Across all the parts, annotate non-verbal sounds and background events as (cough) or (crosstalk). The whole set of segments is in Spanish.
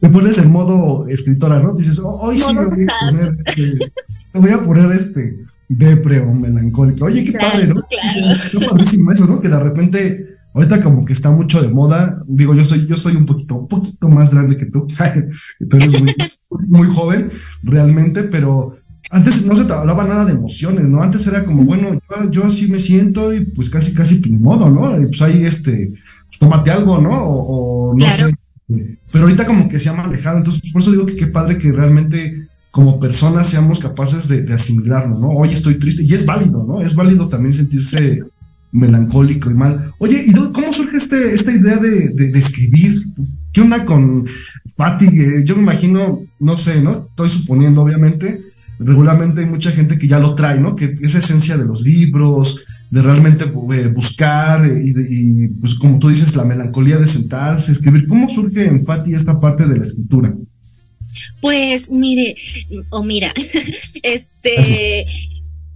te pones en modo escritora, ¿no? Dices, oh, hoy sí me voy a poner, este, me voy a poner este depre o melancólico. Oye, qué padre, ¿no? Claro. Qué padrísimo eso, ¿no? Que de repente, ahorita como que está mucho de moda. Digo, yo soy, yo soy un poquito, un poquito más grande que tú. (laughs) tú eres muy, muy joven, realmente, pero antes no se te hablaba nada de emociones, ¿no? Antes era como, bueno, yo, así me siento y pues casi, casi ni modo, ¿no? Y pues ahí, este, pues tómate algo, ¿no? O, no sé. Pero ahorita como que se ha manejado, entonces por eso digo que qué padre que realmente como personas seamos capaces de, asimilarlo, ¿no? Hoy estoy triste y es válido, ¿no? Es válido también sentirse melancólico y mal. Oye, ¿y cómo surge este, esta idea de, de, escribir? ¿Qué onda con Fatigue? Yo me imagino, no sé, ¿no? Estoy suponiendo, obviamente, regularmente hay mucha gente que ya lo trae, ¿no? Que esa esencia de los libros, de realmente eh, buscar eh, y, pues como tú dices, la melancolía de sentarse, escribir. ¿Cómo surge en Fati esta parte de la escritura? Pues mire, o mira, (laughs) este,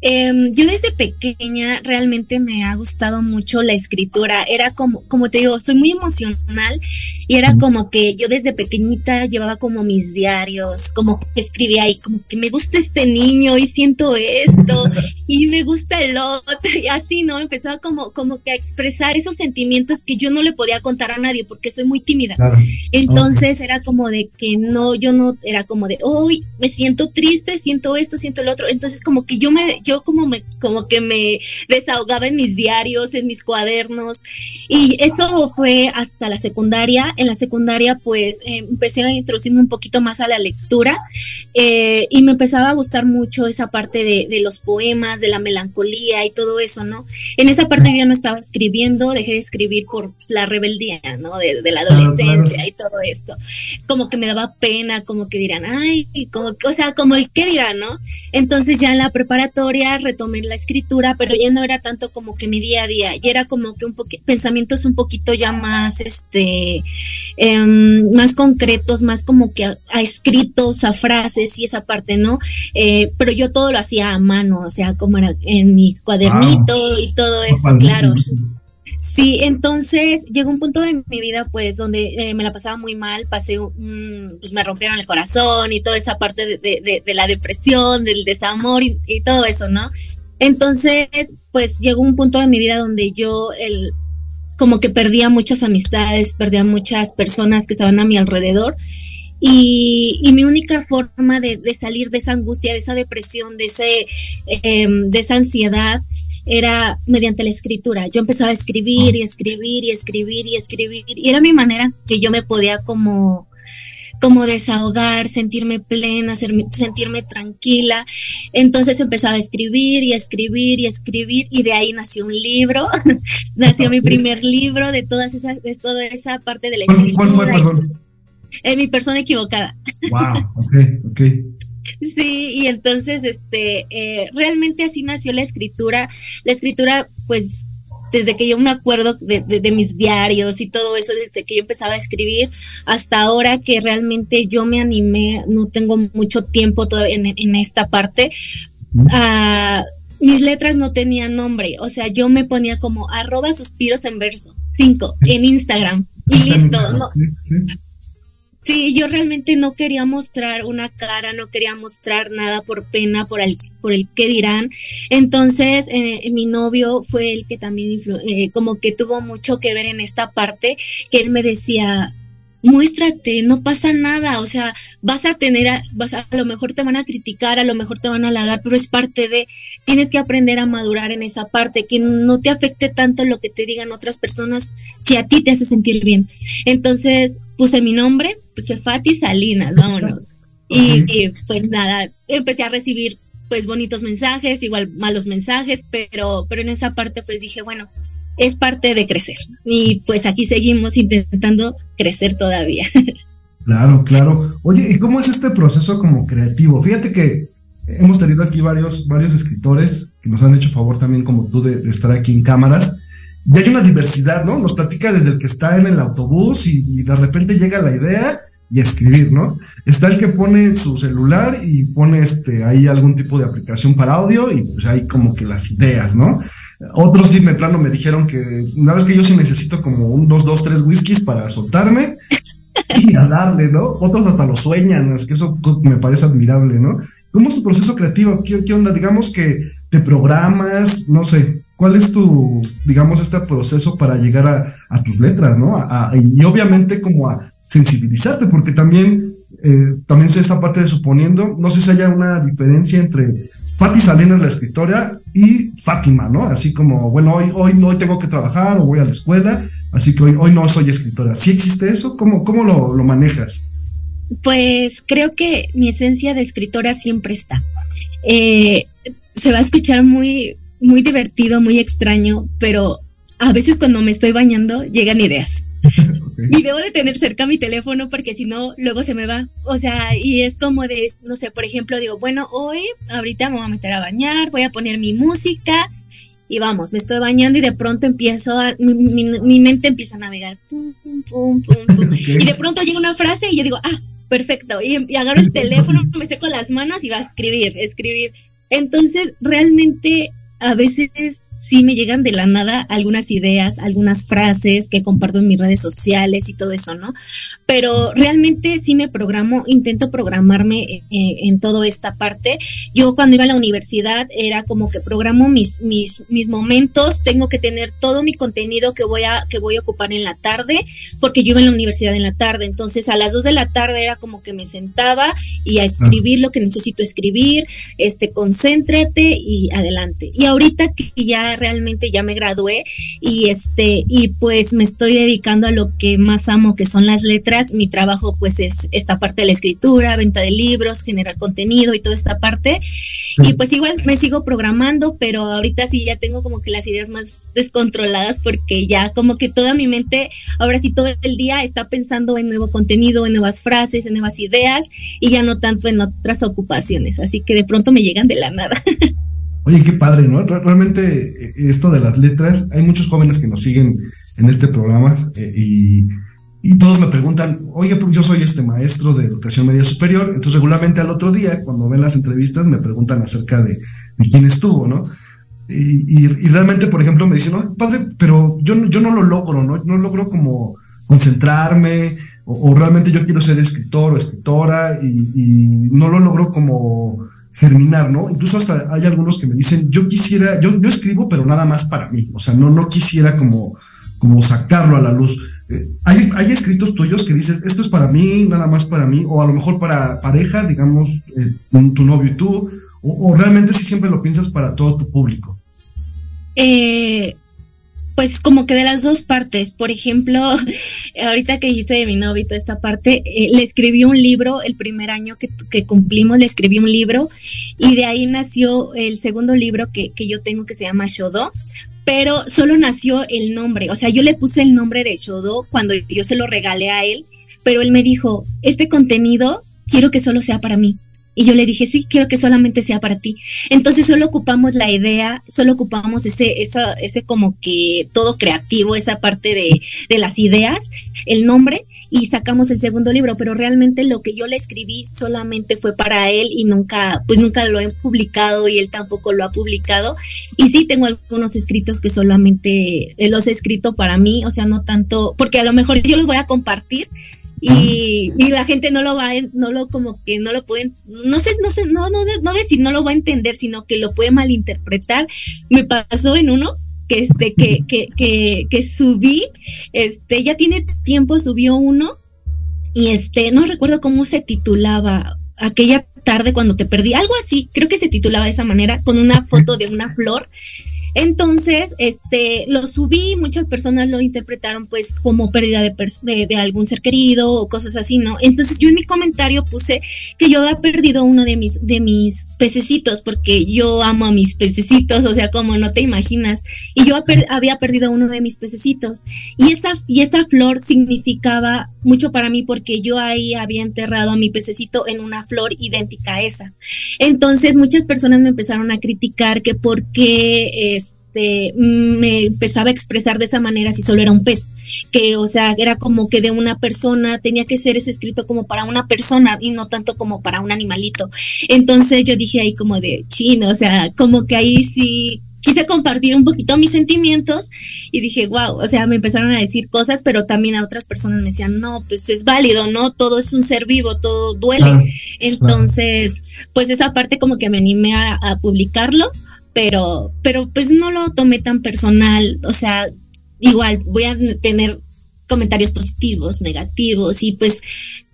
Em, yo desde pequeña realmente me ha gustado mucho la escritura. Era como, como te digo, soy muy emocional y era como que yo desde pequeñita llevaba como mis diarios, como que escribía ahí, como que me gusta este niño y siento esto (laughs) y me gusta el otro y así, ¿no? Empezaba como, como que a expresar esos sentimientos que yo no le podía contar a nadie porque soy muy tímida. Entonces era como de que no, yo no, era como de, hoy me siento triste, siento esto, siento el otro. Entonces como que yo me, yo como me, como que me desahogaba en mis diarios, en mis cuadernos. Y esto fue hasta la secundaria. En la secundaria, pues, eh, empecé a introducirme un poquito más a la lectura eh, y me empezaba a gustar mucho esa parte de, de, los poemas, de la melancolía y todo eso, ¿no? En esa parte yo ya no estaba escribiendo, dejé de escribir por la rebeldía, ¿no? De, de la adolescencia y todo esto. Como que me daba pena, como que dirán, ay, como, o sea, como el qué dirán, ¿no? Entonces ya en la preparatoria retomé la escritura, pero ya no era tanto como que mi día a día, ya era como que un poquito, pensamientos un poquito ya más, este, em, más concretos, más como que a, escritos, a frases y esa parte, ¿no? Eh, pero yo todo lo hacía a mano, o sea, como era en mi cuadernito y todo eso, claro. Sí, entonces llegó un punto de mi vida, pues, donde eh, me la pasaba muy mal, pasé, pues me rompieron el corazón y toda esa parte de, la depresión, del desamor y, todo eso, ¿no? Entonces, pues llegó un punto de mi vida donde yo, el, como que perdía muchas amistades, perdía muchas personas que estaban a mi alrededor. Y, mi única forma de, salir de esa angustia, de esa depresión, de, ese, em, de esa ansiedad, era mediante la escritura. Yo empezaba a escribir y escribir y escribir y escribir y era mi manera que yo me podía como como desahogar, sentirme plena, sentirme tranquila. Entonces empezaba a escribir y a escribir y a escribir y de ahí nació un libro, (laughs) nació mi primer libro de todas esas, de toda esa parte de la escritura. ¿Cuál fue, perdón? Eh, mi persona equivocada. Wow, (laughs) ok, ok. Sí, y entonces, este, eh, realmente así nació la escritura. La escritura, pues, desde que yo me acuerdo de, mis diarios y todo eso, desde que yo empezaba a escribir hasta ahora que realmente yo me animé, no tengo mucho tiempo todavía en, esta parte. Ah, mis letras no tenían nombre, o sea, yo me ponía como arroba suspiros en verso, cinco, en Instagram, y (laughs) listo, no, Sí, yo realmente no quería mostrar una cara, no quería mostrar nada por pena, por el, por el que dirán. Entonces, eh, mi novio fue el que también eh, como que tuvo mucho que ver en esta parte, que él me decía, muéstrate, no pasa nada, o sea, vas a tener, a, vas a, a, lo mejor te van a criticar, a lo mejor te van a halagar, pero es parte de, tienes que aprender a madurar en esa parte, que no te afecte tanto lo que te digan otras personas, si a ti te hace sentir bien. Entonces, puse mi nombre, puse Fati Salinas, vámonos. (laughs) y, pues nada, empecé a recibir pues bonitos mensajes, igual malos mensajes, pero, pero en esa parte pues dije, bueno, es parte de crecer. Y pues aquí seguimos intentando crecer todavía. (laughs) Claro, claro. Oye, ¿y cómo es este proceso como creativo? Fíjate que hemos tenido aquí varios, varios escritores que nos han hecho favor también como tú de, estar aquí en cámaras. Y hay una diversidad, ¿no? Nos platica desde el que está en el autobús y, de repente llega la idea y escribir, ¿no? Está el que pone su celular y pone este, ahí algún tipo de aplicación para audio y pues hay como que las ideas, ¿no? Otros sí me plano me dijeron que una vez que yo sí necesito como unos dos, tres whiskies para soltarme. y a darle, ¿no? Otros hasta lo sueñan, es que eso me parece admirable, ¿no? ¿Cómo es tu proceso creativo? ¿Qué, onda? Digamos que te programas, no sé, ¿cuál es tu, digamos, este proceso para llegar a, tus letras, ¿no? y obviamente como a sensibilizarte, porque también, eh, también sé esta parte de suponiendo, no sé si haya una diferencia entre Fati Salinas, la escritora, y Fátima, ¿no? Así como, bueno, hoy, hoy, hoy tengo que trabajar o voy a la escuela, así que hoy, hoy no soy escritora. ¿Sí existe eso? ¿Cómo, cómo lo, lo manejas? Pues creo que mi esencia de escritora siempre está. Eh, se va a escuchar muy, muy divertido, muy extraño, pero a veces cuando me estoy bañando llegan ideas. Y debo de tener cerca mi teléfono porque si no, luego se me va. O sea, y es como de, no sé, por ejemplo, digo, bueno, hoy, ahorita me voy a meter a bañar, voy a poner mi música y vamos, me estoy bañando y de pronto empiezo a, mi, mente empieza a navegar. (laughs) Y de pronto llega una frase y yo digo, ah, perfecto. Y, y agarro el teléfono, me seco las manos y va a escribir, escribir. Entonces, realmente a veces sí me llegan de la nada algunas ideas, algunas frases que comparto en mis redes sociales y todo eso, ¿no? Pero realmente sí me programo, intento programarme eh, en toda esta parte. Yo cuando iba a la universidad era como que programo mis, mis, mis momentos, tengo que tener todo mi contenido que voy, a, que voy a ocupar en la tarde, porque yo iba a la universidad en la tarde, entonces a las dos de la tarde era como que me sentaba y a escribir lo que necesito escribir, este, concéntrate y adelante. Y ahorita que ya realmente ya me gradué y este y pues me estoy dedicando a lo que más amo que son las letras, mi trabajo pues es esta parte de la escritura, venta de libros, generar contenido y toda esta parte. Y pues igual me sigo programando, pero ahorita sí ya tengo como que las ideas más descontroladas porque ya como que toda mi mente ahora sí todo el día está pensando en nuevo contenido, en nuevas frases, en nuevas ideas y ya no tanto en otras ocupaciones, así que de pronto me llegan de la nada. (laughs) Oye, qué padre, ¿no? Realmente eh, esto de las letras, hay muchos jóvenes que nos siguen en este programa eh, y, todos me preguntan, oye, pues yo soy este maestro de educación media superior, entonces regularmente al otro día, cuando ven las entrevistas, me preguntan acerca de, quién estuvo, ¿no? Y, realmente, por ejemplo, me dicen, no, padre, pero yo, yo no lo logro, ¿no? No logro como concentrarme, o, realmente yo quiero ser escritor o escritora y, y no lo logro como germinar, ¿no? Incluso hasta hay algunos que me dicen, yo quisiera, yo, yo escribo, pero nada más para mí, o sea, no, no quisiera como, como sacarlo a la luz. Eh, hay, hay, escritos tuyos que dices, esto es para mí, nada más para mí, o a lo mejor para pareja, digamos, eh, tu novio y tú, o, realmente si siempre lo piensas para todo tu público. Eh, pues como que de las dos partes. Por ejemplo, (laughs) ahorita que dijiste de mi novio toda esta parte, eh, le escribí un libro, el primer año que, que, cumplimos, le escribí un libro y de ahí nació el segundo libro que, que yo tengo que se llama Shodo. Pero solo nació el nombre, o sea, yo le puse el nombre de Shodo cuando yo se lo regalé a él, pero él me dijo, este contenido quiero que solo sea para mí. Y yo le dije, sí, quiero que solamente sea para ti. Entonces solo ocupamos la idea, solo ocupamos ese, esa, ese como que todo creativo, esa parte de, de las ideas, el nombre, y sacamos el segundo libro, pero realmente lo que yo le escribí solamente fue para él y nunca, pues nunca lo he publicado y él tampoco lo ha publicado. Y sí tengo algunos escritos que solamente los he escrito para mí, o sea, no tanto, porque a lo mejor yo los voy a compartir, y, la gente no lo va, no lo como que no lo pueden, no sé, no sé, no, no, no decir no lo va a entender, sino que lo puede malinterpretar. Me pasó en uno que este, que, que, que, que subí, este, ya tiene tiempo, subió uno, y este, no recuerdo cómo se titulaba, aquella tarde cuando te perdí, algo así, creo que se titulaba de esa manera, con una foto de una flor entonces, este, lo subí, muchas personas lo interpretaron pues como pérdida de, de, algún ser querido o cosas así, ¿no? Entonces yo en mi comentario puse que yo había perdido uno de mis, de mis pececitos, porque yo amo a mis pececitos, o sea, como no te imaginas, y yo había perdido uno de mis pececitos. Y esta, y esta flor significaba mucho para mí porque yo ahí había enterrado a mi pececito en una flor idéntica a esa. Entonces muchas personas me empezaron a criticar que por qué este, me empezaba a expresar de esa manera si solo era un pez, que o sea, era como que de una persona, tenía que ser ese escrito como para una persona y no tanto como para un animalito. Entonces yo dije ahí como de chino, o sea, como que ahí sí quise compartir un poquito mis sentimientos y dije, wow, o sea, me empezaron a decir cosas, pero también a otras personas me decían, no, pues es válido, ¿no? Todo es un ser vivo, todo duele. Entonces, pues esa parte como que me animé a, a publicarlo, pero, pero pues no lo tomé tan personal, o sea, igual voy a tener comentarios positivos, negativos y pues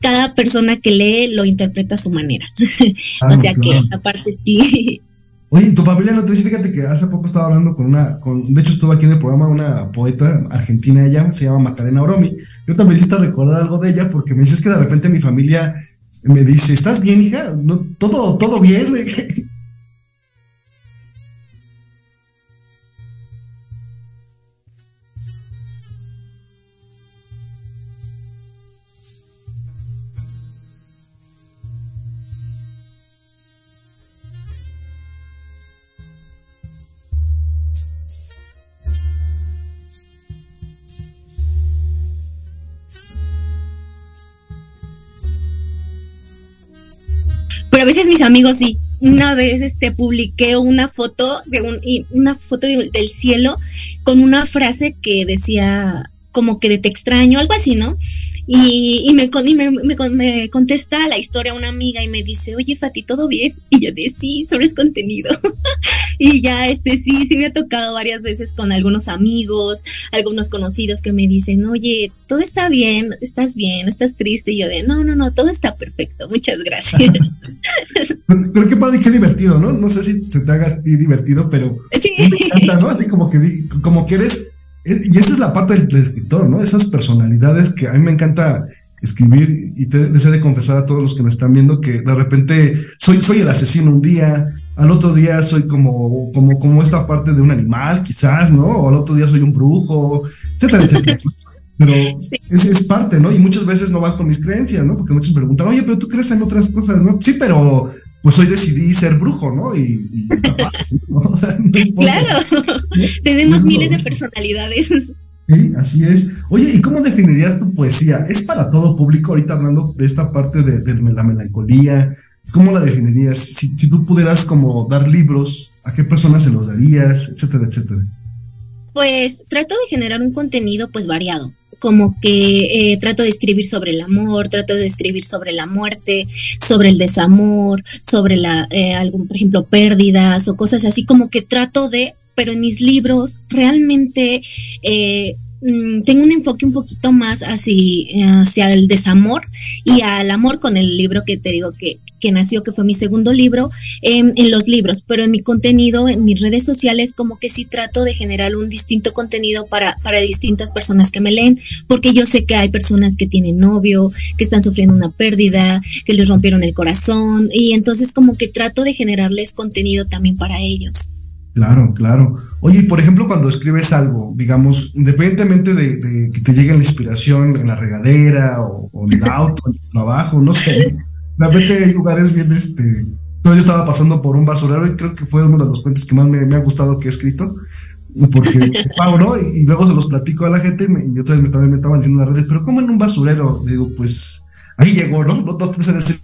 cada persona que lee lo interpreta a su manera. (laughs) o sea que esa parte sí. (laughs) Oye, tu familia no te dice, fíjate que hace poco estaba hablando con una, con, de hecho estuvo aquí en el programa una poeta argentina, ella se llama Macarena Oromi. Yo también hiciste recordar algo de ella porque me dices que de repente mi familia me dice, ¿estás bien, hija? ¿No, todo, todo bien. (laughs) amigos sí. Una vez este publiqué una foto de un, una foto del cielo con una frase que decía como que de te extraño, algo así, ¿no? Y, y, me, me, me, contesta la historia una amiga y me dice, oye Fati, ¿todo bien? Y yo de sí, sobre el contenido. (laughs) y ya, este, sí, sí me ha tocado varias veces con algunos amigos, algunos conocidos que me dicen, oye, todo está bien, estás bien, estás triste. Y yo de, no, no, no, todo está perfecto, muchas gracias. (laughs) (laughs) pero, qué padre qué divertido, ¿no? No sé si se te haga a ti divertido, pero sí. me encanta, ¿no? Así como que, como que eres y esa es la parte del, escritor, ¿no? Esas personalidades que a mí me encanta escribir y te deseo de confesar a todos los que me están viendo que de repente soy, soy el asesino un día, al otro día soy como, como, como esta parte de un animal, quizás, ¿no? O al otro día soy un brujo, etcétera, etcétera. (laughs) Pero es, es, parte, ¿no? Y muchas veces no va con mis creencias, ¿no? Porque muchos me preguntan, oye, pero tú crees en otras cosas, ¿no? Sí, pero pues hoy decidí ser brujo, ¿no? Y, (laughs) claro, (laughs) tenemos miles de personalidades. Sí, así es. Oye, ¿y cómo definirías tu poesía? ¿Es para todo público? Ahorita hablando de esta parte de, la melancolía, ¿cómo la definirías? Si, tú pudieras como dar libros, ¿a qué personas se los darías? Etcétera, etcétera. Pues trato de generar un contenido pues variado como que eh, trato de escribir sobre el amor, trato de escribir sobre la muerte, sobre el desamor, sobre la, eh, algún, por ejemplo, pérdidas o cosas así, como que trato de, pero en mis libros realmente eh, mm, tengo un enfoque un poquito más hacia, hacia el desamor y al amor con el libro que te digo que, que nació, que fue mi segundo libro, en los libros, pero en mi contenido, en mis redes sociales, como que sí trato de generar un distinto contenido para, para distintas personas que me leen, porque yo sé que hay personas que tienen novio, que están sufriendo una pérdida, que les rompieron el corazón, y entonces como que trato de generarles contenido también para ellos. Claro, claro. Oye, por ejemplo, cuando escribes algo, digamos, independientemente de, que te llegue la inspiración en la regadera o, o en el auto, en el trabajo, no sé, de repente hay lugares bien, este, yo estaba pasando por un basurero y creo que fue uno de los cuentos que más me, ha gustado que he escrito, porque pago, ¿no? Y, luego se los platico a la gente y, yo también, también me estaban diciendo en las redes, pero ¿cómo en un basurero? Digo, pues ahí llegó, ¿no? Los dos, tres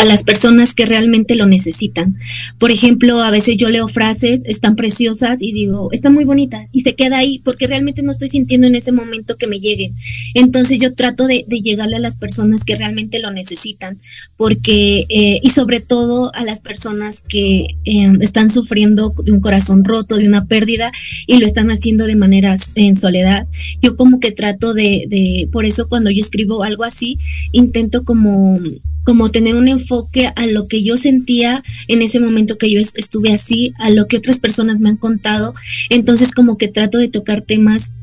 a las personas que realmente lo necesitan. Por ejemplo, a veces yo leo frases, están preciosas y digo, están muy bonitas y se queda ahí porque realmente no estoy sintiendo en ese momento que me lleguen. Entonces yo trato de, llegarle a las personas que realmente lo necesitan porque, eh, y sobre todo a las personas que em, están sufriendo de un corazón roto, de una pérdida y lo están haciendo de manera en soledad. Yo como que trato de, de por eso cuando yo escribo algo así, intento como como tener un enfoque a lo que yo sentía en ese momento que yo estuve así, a lo que otras personas me han contado. Entonces como que trato de tocar temas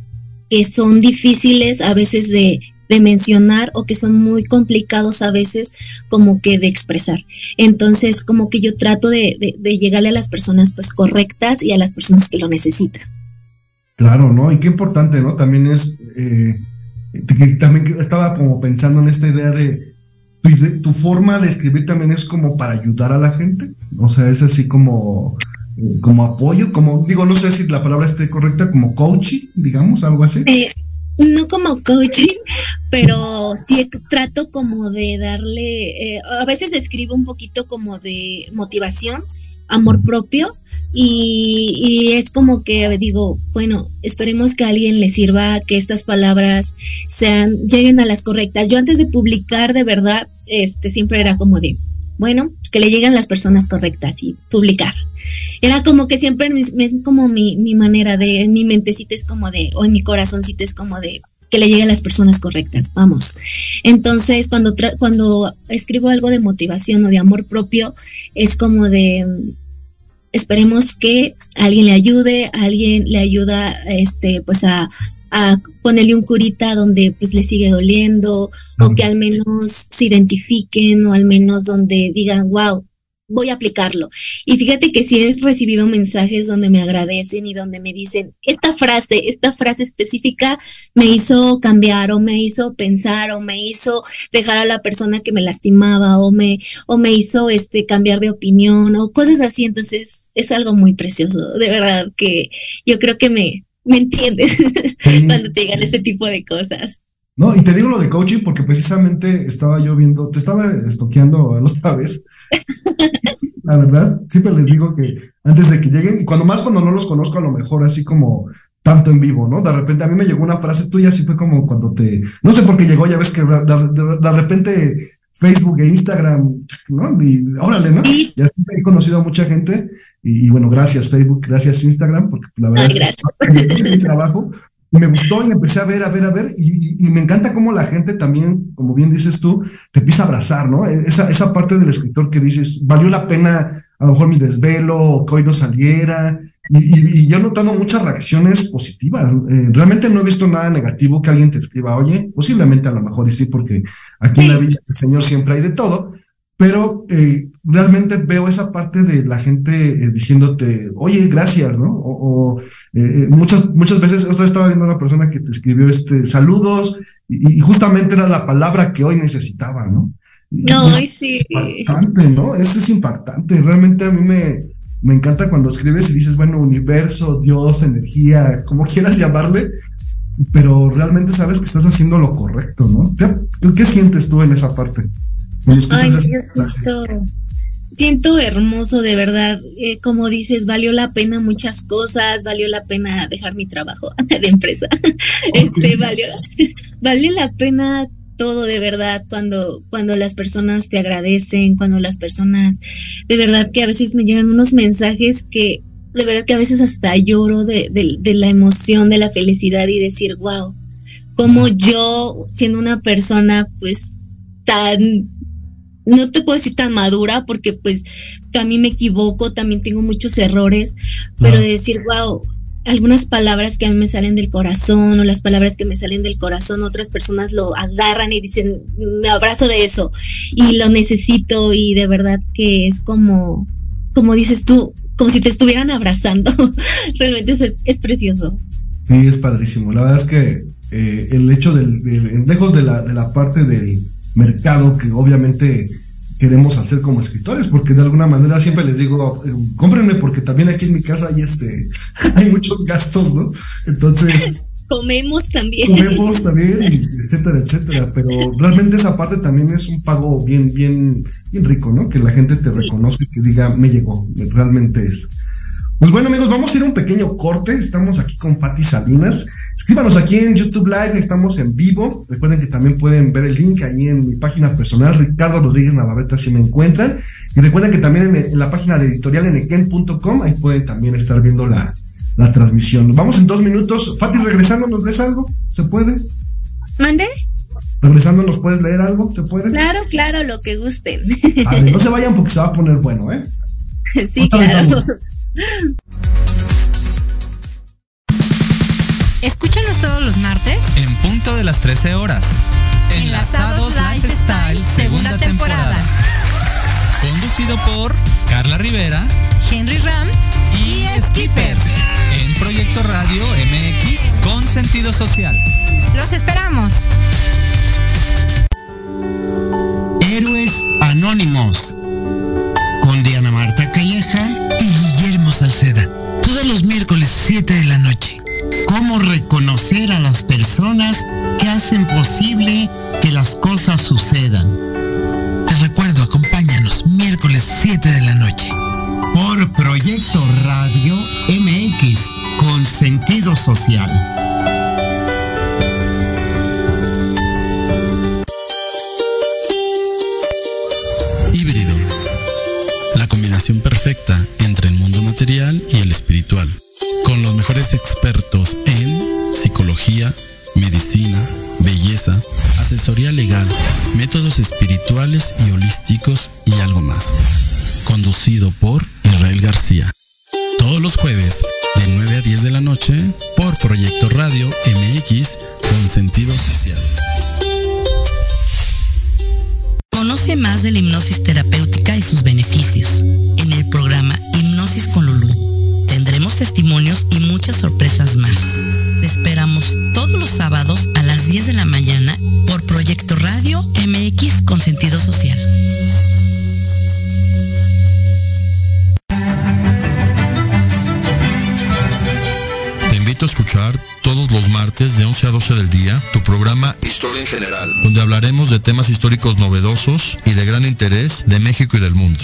que son difíciles a veces de, mencionar o que son muy complicados a veces como que de expresar. Entonces como que yo trato de, de llegarle a las personas pues correctas y a las personas que lo necesitan. Claro, ¿no? Y qué importante, ¿no? También es, eh, también estaba como pensando en esta idea de tu, forma de escribir también es como para ayudar a la gente, o sea, es así como, como apoyo, como, digo, no sé si la palabra esté correcta, como coaching, digamos, algo así. Eh, no como coaching, (laughs) pero trato como de darle, eh, a veces escribo un poquito como de motivación, amor propio, y, es como que digo, bueno, esperemos que a alguien le sirva, que estas palabras sean, lleguen a las correctas. Yo antes de publicar de verdad, este siempre era como de, bueno, que le lleguen las personas correctas y publicar. Era como que siempre es como mi, mi manera de, mi mentecita es como de, o en mi corazoncito es como de, que le lleguen a las personas correctas, vamos. Entonces, cuando, cuando escribo algo de motivación o de amor propio, es como de, esperemos que alguien le ayude, alguien le ayuda este, pues a, a ponerle un curita donde pues le sigue doliendo o que al menos se identifiquen o al menos donde digan, wow, voy a aplicarlo. Y fíjate que sí he recibido mensajes donde me agradecen y donde me dicen, esta frase, esta frase específica me hizo cambiar o me hizo pensar o me hizo dejar a la persona que me lastimaba o me, o me hizo este cambiar de opinión o cosas así. Entonces es algo muy precioso, de verdad que yo creo que me, me entiendes (laughs) cuando te digan ese tipo de cosas. No, y te digo lo de coaching porque precisamente estaba yo viendo, te estaba estoqueando la otra vez. La verdad, siempre les digo que antes de que lleguen, y cuando más cuando no los conozco, a lo mejor así como tanto en vivo, ¿no? De repente a mí me llegó una frase tuya, así fue como cuando te, no sé por qué llegó, ya ves que de, repente Facebook e Instagram, ¿no? Y órale, ¿no? Ya he conocido a mucha gente y, bueno, gracias Facebook, gracias Instagram, porque la verdad es que mi (laughs) trabajo, me gustó y empecé a ver, a ver, a ver, y, me encanta cómo la gente también, como bien dices tú, te empieza a abrazar, ¿no? E, esa, esa parte del escritor que dices, valió la pena a lo mejor mi desvelo, que hoy no saliera, y, y yo notando muchas reacciones positivas. Eh, realmente no he visto nada negativo que alguien te escriba, oye, posiblemente a lo mejor y sí, porque aquí en la vida del Señor siempre hay de todo, pero eh, realmente veo esa parte de la gente eh, diciéndote, oye, gracias, ¿no? O, eh, eh, muchas, muchas veces, otra vez estaba viendo una persona que te escribió este, saludos, y, justamente era la palabra que hoy necesitaba, ¿no? No, sí. Impactante, ¿no? Eso es impactante. Realmente a mí me, me encanta cuando escribes y dices, bueno, universo, Dios, energía, como quieras llamarle, pero realmente sabes que estás haciendo lo correcto, ¿no? ¿Qué, qué sientes tú en esa parte? Ay, siento, siento, hermoso, de verdad. Eh, como dices, valió la pena muchas cosas, valió la pena dejar mi trabajo (laughs) de empresa. Este, valió, (laughs) valió la pena todo de verdad cuando, cuando las personas te agradecen, cuando las personas, de verdad que a veces me llegan unos mensajes que de verdad que a veces hasta lloro de, de la emoción, de la felicidad y decir, wow, como yo siendo una persona pues tan no te puedo decir tan madura porque pues también me equivoco, también tengo muchos errores, pero de decir, wow, algunas palabras que a mí me salen del corazón o las palabras que me salen del corazón, otras personas lo agarran y dicen, me abrazo de eso y lo necesito y de verdad que es como, como dices tú, como si te estuvieran abrazando. (laughs) Realmente es, precioso. Sí, es padrísimo. La verdad es que eh, el hecho del, lejos de la, de la parte del mercado que obviamente queremos hacer como escritores, porque de alguna manera siempre les digo, eh, cómprenme porque también aquí en mi casa hay este, (laughs) hay muchos gastos, ¿no? Entonces... (laughs) comemos también. Comemos también, etcétera, etcétera. Pero realmente esa parte también es un pago bien, bien, bien rico, ¿no? Que la gente te reconozca y que diga, me llegó, realmente es. Pues bueno, amigos, vamos a ir a un pequeño corte. Estamos aquí con Patti Salinas. Escríbanos aquí en YouTube Live, estamos en vivo. Recuerden que también pueden ver el link ahí en mi página personal, Ricardo Rodríguez Navarrete, si me encuentran. Y recuerden que también en, la página de editorialenequen.com, ahí pueden también estar viendo la, transmisión. Vamos en dos minutos. Fati, regresando, ¿nos lees algo? ¿Se puede? ¿Mande? Regresando, ¿nos puedes leer algo? ¿Se puede? Claro, claro, lo que gusten. no se (laughs) vayan porque se va a poner bueno, ¿eh? Sí, claro. Escúchanos todos los martes en punto de las 13 horas. Enlazados, Lifestyle, segunda, temporada. conducido por Carla Rivera, Henry Ram y, Skipper en Proyecto Radio MX con sentido social. Los esperamos. Héroes Anónimos Salceda. Todos los miércoles 7 de la noche. Cómo reconocer a las personas que hacen posible que las cosas sucedan. Te recuerdo, acompáñanos miércoles 7 de la noche. Por Proyecto Radio MX con sentido social. Material y el espiritual. Con los mejores expertos en psicología, medicina, belleza, asesoría legal, métodos espirituales y holísticos y algo más. Conducido por Israel García. Todos los jueves, de 9 a 10 de la noche, por Proyecto Radio MX con sentido social. Conoce más de la hipnosis terapéutica y sus beneficios en el programa Con Lulú. Tendremos testimonios y muchas sorpresas más. Te esperamos todos los sábados a las 10 de la mañana por Proyecto Radio MX con sentido social. Te invito a escuchar todos los martes de 11 a 12 del día tu programa Historia en General, donde hablaremos de temas históricos novedosos y de gran interés de México y del mundo.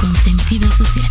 con sentido social.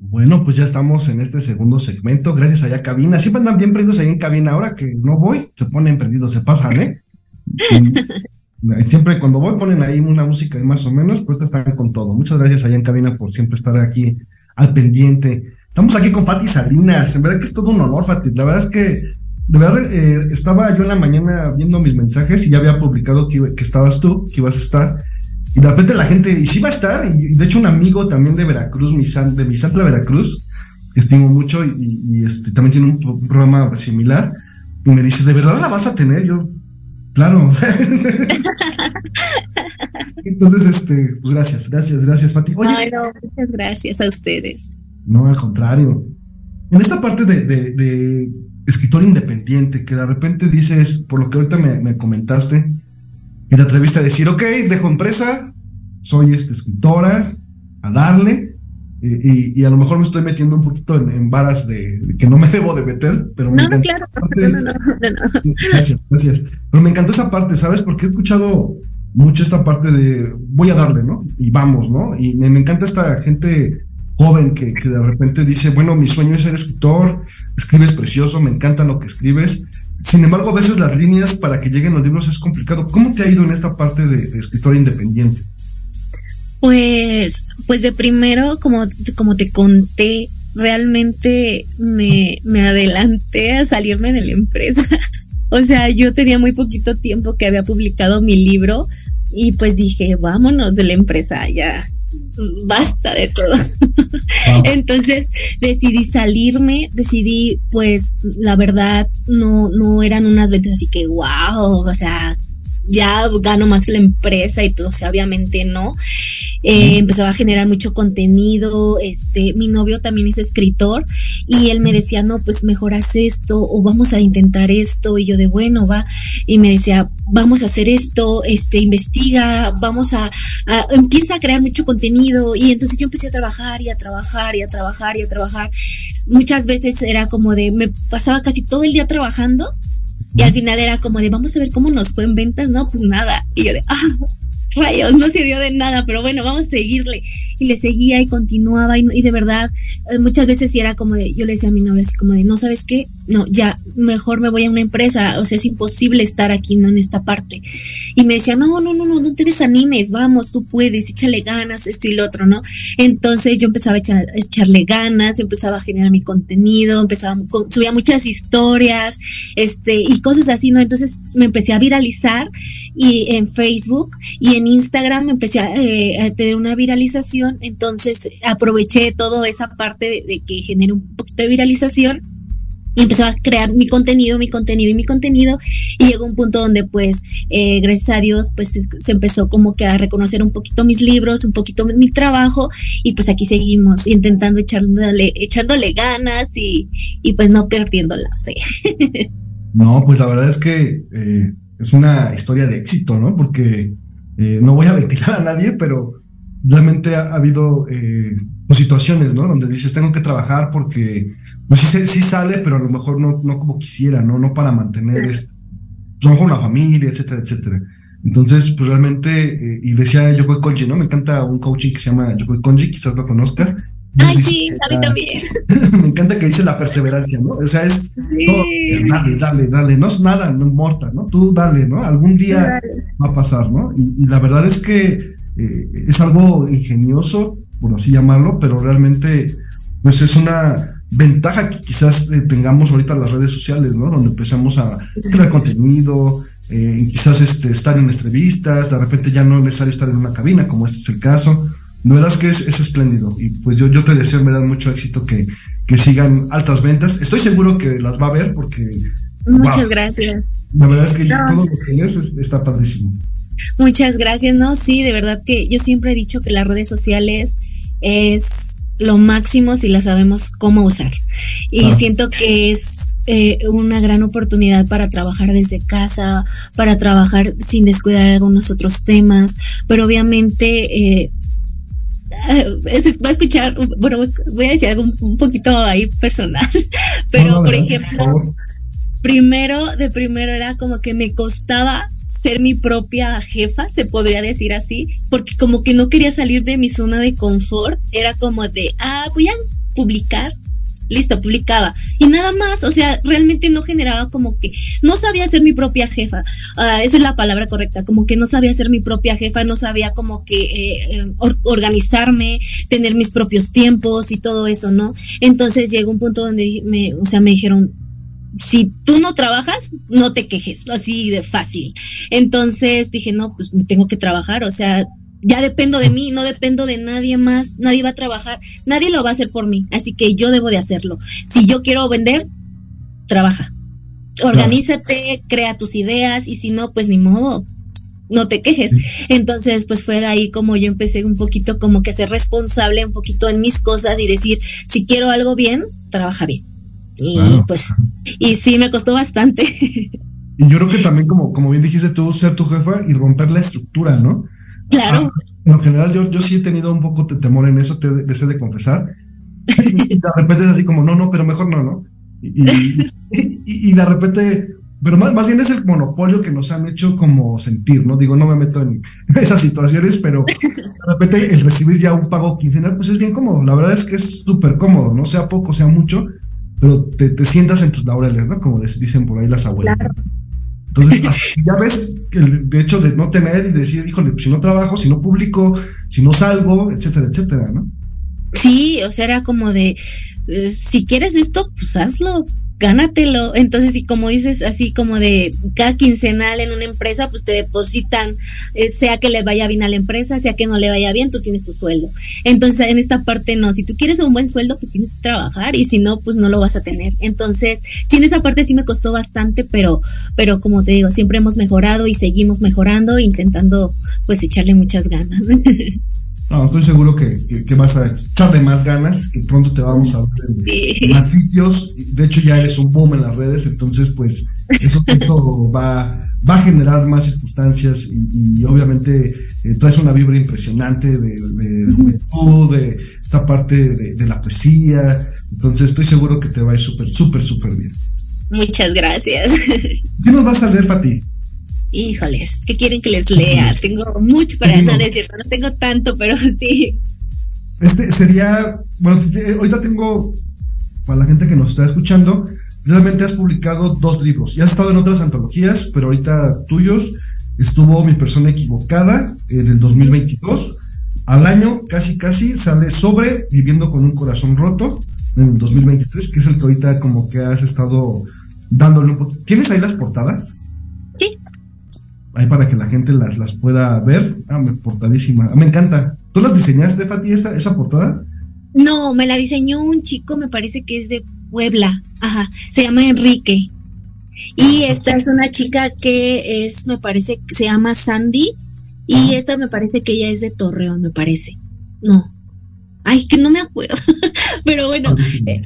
Bueno, pues ya estamos en este segundo segmento. Gracias allá, cabina. Siempre andan bien prendidos ahí en cabina. Ahora que no voy, se ponen prendidos, se pasan, ¿eh? (laughs) Y siempre cuando voy ponen ahí una música más o menos, ahorita están con todo. Muchas gracias allá en cabina por siempre estar aquí al pendiente. Estamos aquí con Fati Salinas. En verdad que es todo un honor, Fati. La verdad es que, de verdad, eh, estaba yo en la mañana viendo mis mensajes y ya había publicado que, que estabas tú, que ibas a estar. Y de repente la gente, y sí va a estar, y de hecho un amigo también de Veracruz, mi san- de mi Santla Veracruz, que estimo mucho y, y, este, también tiene un, un programa similar, y me dice, ¿de verdad la vas a tener? Yo, claro. (laughs) Entonces, este, pues gracias, gracias, gracias, Fati. Oye, Ay, no, muchas gracias a ustedes. no, al contrario. En esta parte de, de- de escritor independiente, que de repente dices, por lo que ahorita me, me comentaste, y te atreviste a decir, ok, dejo empresa, soy este, escritora, a darle, y, a lo mejor me estoy metiendo un poquito en, en varas de, de que no me (laughs) debo de meter, pero me No, no, claro, esa (laughs) parte- no, no, no, no. Gracias, gracias. Pero me encantó esa parte, ¿sabes? Porque he escuchado mucho esta parte de voy a darle, ¿no? Y vamos, ¿no? Y me, me encanta esta gente joven que, que de repente dice, bueno, mi sueño es ser escritor, escribes precioso, me encanta lo que escribes. Sin embargo, a veces las líneas para que lleguen los libros es complicado. ¿Cómo te ha ido en esta parte de, de escritor independiente? Pues, pues de primero, como, como te conté, realmente me, me adelanté a salirme de la empresa. (laughs) o sea, yo tenía muy poquito tiempo que había publicado mi libro y pues dije, vámonos de la empresa, ya basta de todo. (laughs) Entonces decidí salirme, decidí, pues la verdad no, no eran unas ventas así que wow, o sea, ya gano más que la empresa y todo, o sea, obviamente no. Eh, empezaba a generar mucho contenido, este, mi novio también es escritor y él me decía, no, pues mejor haz esto o vamos a intentar esto y yo de bueno, va, y me decía, vamos a hacer esto, este, investiga, vamos a, a empieza a crear mucho contenido y entonces yo empecé a trabajar y a trabajar y a trabajar y a trabajar. Muchas veces era como de, me pasaba casi todo el día trabajando y al final era como de, vamos a ver cómo nos fue en ventas, no, pues nada, y yo de, ah, rayos, no sirvió de nada, pero bueno, vamos a seguirle. Y le seguía y continuaba y, de verdad, eh, muchas veces sí era como de, yo le decía a mi novia así como de, no sabes qué, no, ya, mejor me voy a una empresa, o sea, es imposible estar aquí, no en esta parte. Y me decía, no, no, no, no, no te desanimes, vamos, tú puedes, échale ganas, esto y lo otro, ¿no? Entonces yo empezaba a, echarle ganas, empezaba a generar mi contenido, empezaba, subía muchas historias, este, y cosas así, ¿no? Entonces me empecé a viralizar y en Facebook y en Instagram empecé eh, a, tener una viralización, entonces aproveché toda esa parte de, de que generé un poquito de viralización y empezaba a crear mi contenido, mi contenido y mi contenido y llegó un punto donde pues eh, gracias a Dios pues se empezó como que a reconocer un poquito mis libros, un poquito mi trabajo y pues aquí seguimos intentando echándole, echándole ganas y, y pues no perdiendo la fe. (laughs) no, pues la verdad es que eh, es una historia de éxito, ¿no? Porque eh, no voy a ventilar a nadie, pero realmente ha, habido pues, situaciones, ¿no? Donde dices, tengo que trabajar porque pues sí, sí sale, pero a lo mejor no, no como quisiera, ¿no? No para mantener, es, pues, a lo mejor una familia, etcétera, etcétera. Entonces, pues realmente, eh, y decía Yokoi Konji, ¿no? Me encanta un coaching que se llama Yokoi Konji, quizás lo conozcas. Ay, sí, a mí también. (laughs) me encanta que dice la perseverancia, ¿no? O sea, es todo, dale, dale, dale, no es nada, no importa, ¿no? Tú dale, ¿no? Algún día va a pasar, ¿no? Y, la verdad es que eh, es algo ingenioso, por así llamarlo, pero realmente, pues es una ventaja que quizás eh, tengamos ahorita las redes sociales, ¿no? Donde empezamos a crear contenido, eh, quizás este, estar en entrevistas, de repente ya no es necesario estar en una cabina, como este es el caso. No verás que es, es espléndido. Y pues yo, yo te deseo, me da mucho éxito que, que sigan altas ventas. Estoy seguro que las va a ver porque. Muchas gracias. La verdad es que todo lo que tienes está padrísimo. Muchas gracias, no, sí, de verdad que yo siempre he dicho que las redes sociales es lo máximo si la sabemos cómo usar. Y siento que es eh, una gran oportunidad para trabajar desde casa, para trabajar sin descuidar algunos otros temas, pero obviamente... Eh, va a escuchar, bueno, voy a decir algo un, poquito ahí personal, (laughs) pero por ejemplo, primero, de primero era como que me costaba ser mi propia jefa, se podría decir así, porque como que no quería salir de mi zona de confort, era como de, ah, voy a publicar, listo, publicaba. Y nada más, o sea, realmente no generaba como que, no sabía ser mi propia jefa, uh, esa es la palabra correcta, como que no sabía ser mi propia jefa, no sabía como que eh, organizarme, tener mis propios tiempos y todo eso, ¿no? Entonces llegó un punto donde me, o sea, me dijeron, si tú no trabajas, no te quejes, así de fácil. Entonces dije, no, pues tengo que trabajar, o sea, ya dependo de mí, no dependo de nadie más, nadie va a trabajar, nadie lo va a hacer por mí, así que yo debo de hacerlo. Si yo quiero vender, trabaja. Organízate, crea tus ideas y si no, pues ni modo, no te quejes. Entonces, pues fue ahí como yo empecé un poquito como que ser responsable un poquito en mis cosas y decir, si quiero algo bien, trabaja bien. Y pues, y sí, me costó bastante. Y yo creo que también, como, como bien dijiste tú, ser tu jefa y romper la estructura, ¿no? Claro. Ah, en general, yo, yo sí he tenido un poco de temor en eso, te deseo de confesar. (laughs) Y de repente es así como, no, no, pero mejor no, ¿no? Y, y, de repente, pero más, más bien es el monopolio que nos han hecho como sentir, ¿no? Digo, no me meto en (laughs) esas situaciones, pero de repente el recibir ya un pago quincenal, pues es bien cómodo. La verdad es que es súper cómodo, no sea poco, sea mucho, pero te, te, sientas en tus laureles, ¿no? Como les dicen por ahí las abuelas. Entonces, (laughs) ya ves que el de hecho de no tener y decir, híjole, si no trabajo, si no publico, si no salgo, etcétera, etcétera, ¿no? Sí, o sea, era como de, eh, si quieres esto, pues hazlo, gánatelo. Entonces, y como dices, así como de cada quincenal en una empresa, pues te depositan, eh, sea que le vaya bien a la empresa, sea que no le vaya bien, tú tienes tu sueldo. Entonces, en esta parte no, si tú quieres un buen sueldo, pues tienes que trabajar y si no, pues no lo vas a tener. Entonces, sí, en esa parte sí me costó bastante, pero, pero como te digo, siempre hemos mejorado y seguimos mejorando, intentando pues echarle muchas ganas. (laughs) No, estoy seguro que, que, vas a echarle más ganas, que pronto te vamos a ver en más sitios. De hecho, ya eres un boom en las redes, entonces, pues, eso (laughs) va, va a generar más circunstancias y, obviamente eh, traes una vibra impresionante de, de juventud, de esta parte de, de, la poesía. Entonces, estoy seguro que te va a ir súper, súper, súper bien. Muchas gracias. ¿Qué nos vas a leer, Fati? Híjoles, ¿qué quieren que les lea? Tengo mucho para no, es cierto, no tengo tanto, pero (laughs) sí. Este sería, bueno, ahorita tengo, para la gente que nos está escuchando, realmente has publicado dos libros. Ya has estado en otras antologías, pero ahorita tuyos estuvo Mi persona equivocada en el 2022. Al año, casi casi, sale sobre Viviendo con un corazón roto en el 2023, que es el que ahorita como que has estado dándole un poco. ¿Tienes ahí las portadas? Ahí para que la gente las, las pueda ver. Ah, me portadísima. Me encanta. ¿Tú las diseñaste, Fati, esa, esa portada? No, me la diseñó un chico, me parece que es de Puebla. Ajá. Se llama Enrique. Y ah, esta es una chica que es, me parece, se llama Sandy. Y esta me parece que ella es de Torreón, me parece. No. Ay, que no me acuerdo. (laughs) Pero bueno, eh,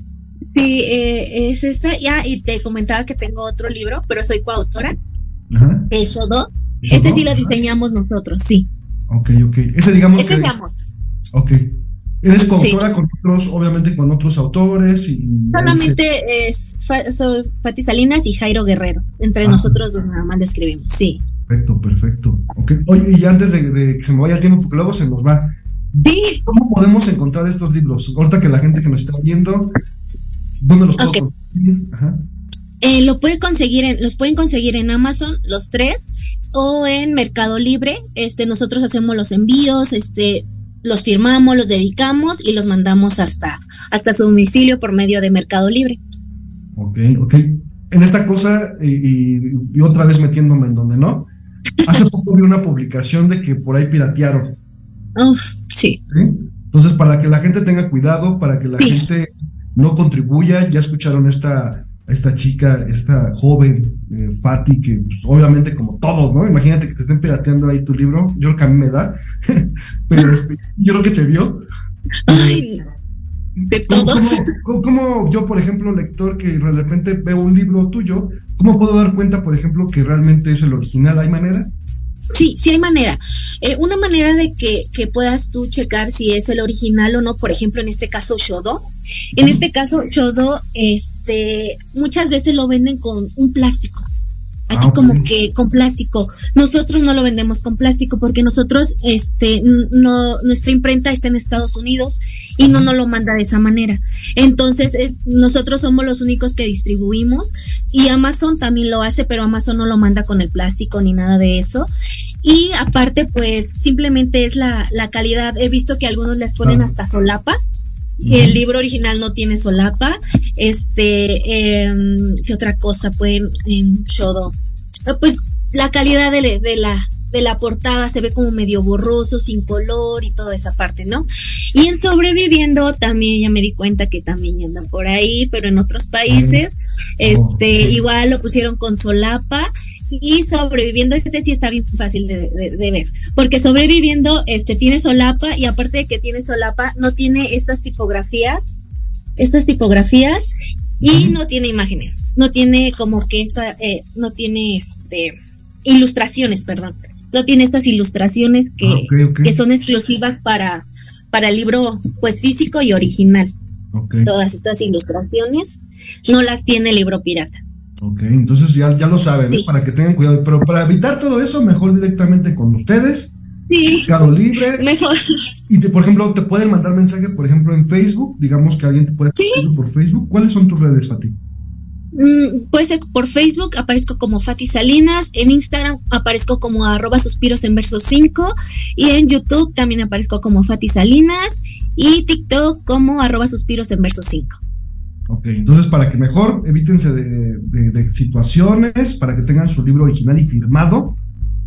sí, eh, es esta. Ya, y te comentaba que tengo otro libro, pero soy coautora. Ajá. El Shodo. Este sí lo diseñamos nosotros, sí. Ok, ok. Ese digamos este que... amor. Ok. Eres coautora con otros, obviamente con otros autores y... Solamente es soy Fati Salinas y Jairo Guerrero. Entre ah, nosotros nada más lo escribimos, sí. Perfecto, perfecto. Okay. Oye, y antes de, que se me vaya el tiempo, porque luego se nos va. Sí. ¿Cómo podemos encontrar estos libros? Ahorita que la gente que nos está viendo, ¿dónde los puedo conseguir? Ajá. Eh, lo puede conseguir en, los pueden conseguir en Amazon, los tres, o en Mercado Libre. Este, nosotros hacemos los envíos, este, los firmamos, los dedicamos y los mandamos hasta, hasta su domicilio por medio de Mercado Libre. Ok, ok. En esta cosa, y, otra vez metiéndome en donde no, hace poco vi una publicación de que por ahí piratearon. sí. Entonces, para que la gente tenga cuidado, para que la gente no contribuya, ya escucharon esta esta chica, esta joven eh, Fati, que pues, obviamente como todos, ¿no? Imagínate que te estén pirateando ahí tu libro, yo creo que a mí me da, (laughs) pero este, yo creo que te vio. Ay, de todo. ¿cómo, yo, por ejemplo, lector, que de repente veo un libro tuyo, cómo puedo dar cuenta, por ejemplo, que realmente es el original? ¿Hay manera? Sí, sí hay manera. Eh, una manera de que, que, puedas tú checar si es el original o no, por ejemplo, en este caso Shodo. En este caso Shodo, este, muchas veces lo venden con un plástico así ah, como que con plástico. Nosotros no lo vendemos con plástico porque nosotros, este, no, nuestra imprenta está en Estados Unidos y no nos lo manda de esa manera. Entonces, nosotros somos los únicos que distribuimos y Amazon también lo hace, pero Amazon no lo manda con el plástico ni nada de eso. Y aparte, pues simplemente es la, la calidad. He visto que algunos les ponen hasta solapa. El libro original no tiene solapa. Este, em, ¿qué otra cosa pueden en Shodo? Ah, pues la calidad de, de, la de la portada se ve como medio borroso, sin color y toda esa parte, ¿no? Y en sobreviviendo también ya me di cuenta que también andan por ahí, pero en otros países, este, igual lo pusieron con solapa y sobreviviendo, este sí está bien fácil de, de, ver, porque sobreviviendo, este, tiene solapa y aparte de que tiene solapa, no tiene estas tipografías, estas tipografías y no tiene imágenes, no tiene como que esta, eh, no tiene este ilustraciones, perdón, no tiene estas ilustraciones que, ah, que son exclusivas para, para el libro pues físico y original. Todas estas ilustraciones no las tiene el libro pirata. Ok, entonces ya, ya lo saben, para que tengan cuidado. Pero para evitar todo eso, mejor directamente con ustedes. Sí. Mercado Libre. Mejor. Y te, por ejemplo, te pueden mandar mensaje, por ejemplo, en Facebook. Digamos que alguien te puede ¿Sí? por Facebook. ¿Cuáles son tus redes, Fati? Puede ser por Facebook, aparezco como Fati Salinas, en Instagram aparezco como arroba suspiros en verso 5 y en YouTube también aparezco como Fati Salinas y TikTok como arroba suspiros en verso 5. Ok, entonces para que mejor evítense de, situaciones, para que tengan su libro original y firmado,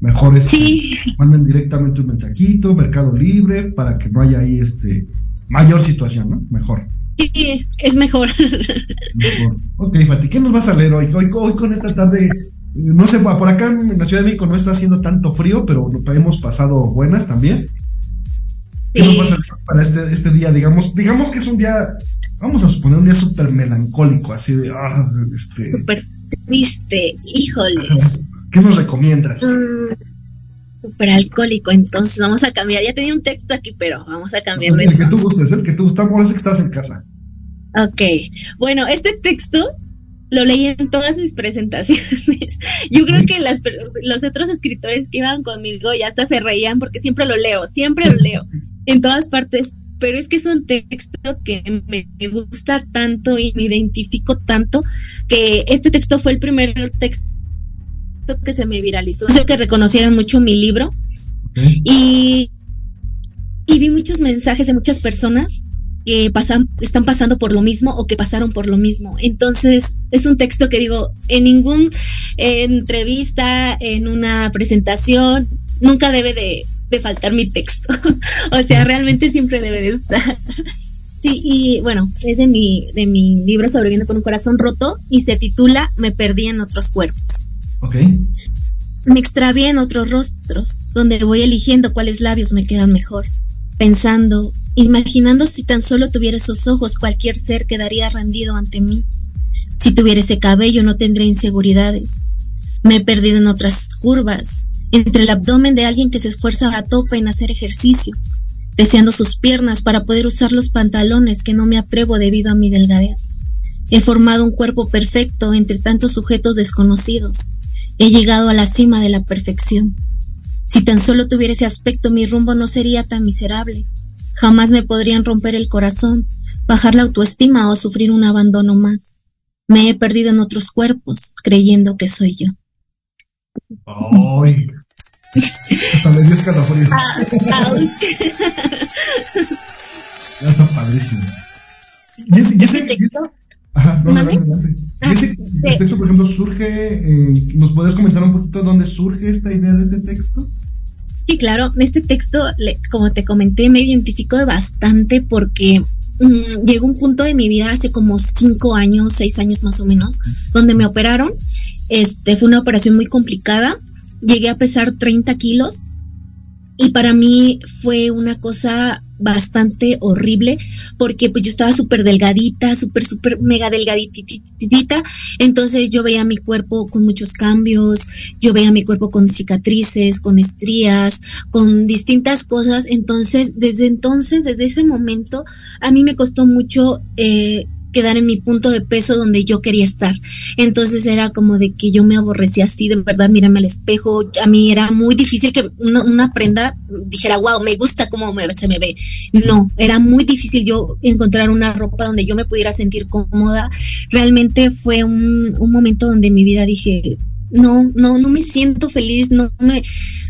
mejor es sí. manden directamente un mensajito, Mercado Libre, para que no haya ahí este mayor situación, ¿no? Mejor. Sí, es mejor. (laughs) mejor. Ok, Fati, ¿qué nos vas a leer hoy? Hoy, hoy con esta tarde, no sé, por acá en la Ciudad de México no está haciendo tanto frío, pero hemos pasado buenas también. ¿Qué nos vas a leer para este, este día? Digamos, digamos que es un día vamos a suponer un día súper melancólico, así de, ah, este... Súper triste, híjoles. ¿Qué nos recomiendas? Mm, súper alcohólico, entonces vamos a cambiar. Ya tenía un texto aquí, pero vamos a cambiarlo. El que tú gustes, el que tú gustes, por eso que estás en casa. Ok, bueno, este texto lo leí en todas mis presentaciones. (laughs) Yo creo que las, los otros escritores que iban conmigo ya hasta se reían porque siempre lo leo, siempre lo leo en todas partes. Pero es que es un texto que me gusta tanto y me identifico tanto que este texto fue el primer texto que se me viralizó. Hizo que reconocieran mucho mi libro y, y vi muchos mensajes de muchas personas que pasan, están pasando por lo mismo o que pasaron por lo mismo. Entonces, es un texto que digo, en ningún entrevista, en una presentación, nunca debe de, faltar mi texto. (laughs) o sea, realmente siempre debe de estar. sí, y bueno, es de mi, de mi libro Sobreviviendo con un corazón roto y se titula Me perdí en otros cuerpos. Ok. Me extravié en otros rostros, donde voy eligiendo cuáles labios me quedan mejor, pensando imaginando si tan solo tuviera esos ojos, cualquier ser quedaría rendido ante mí. Si tuviera ese cabello no tendría inseguridades. Me he perdido en otras curvas, entre el abdomen de alguien que se esfuerza a tope en hacer ejercicio, deseando sus piernas para poder usar los pantalones que no me atrevo debido a mi delgadez. He formado un cuerpo perfecto entre tantos sujetos desconocidos. He llegado a la cima de la perfección. Si tan solo tuviera ese aspecto, mi rumbo no sería tan miserable. Jamás me podrían romper el corazón, bajar la autoestima o sufrir un abandono más. Me he perdido en otros cuerpos, creyendo que soy yo. ¡Ay! Hasta me dio escalofrío. Ah, ya está padrísimo. Y ese, y ese, texto? Ajá, no, adelante, adelante. Y ese ah, texto, por ejemplo, surge, eh, ¿nos puedes comentar un poquito dónde surge esta idea de ese texto? Sí, claro, este texto, como te comenté, me identifico bastante porque mm, llegó un punto de mi vida hace como cinco años, seis años más o menos, donde me operaron. Este fue una operación muy complicada. Llegué a pesar 30 kilos y para mí fue una cosa bastante horrible porque pues yo estaba súper delgadita, súper, súper mega delgaditita. Entonces yo veía mi cuerpo con muchos cambios, yo veía mi cuerpo con cicatrices, con estrías, con distintas cosas. Entonces, desde entonces, desde ese momento, a mí me costó mucho eh, quedar en mi punto de peso donde yo quería estar. Entonces era como de que yo me aborrecía así, de verdad, mírame al espejo. A mí era muy difícil que una, prenda dijera, wow, me gusta cómo me, se me ve. No, era muy difícil yo encontrar una ropa donde yo me pudiera sentir cómoda. Realmente fue un, un momento donde mi vida dije, no, no, no me siento feliz, no me,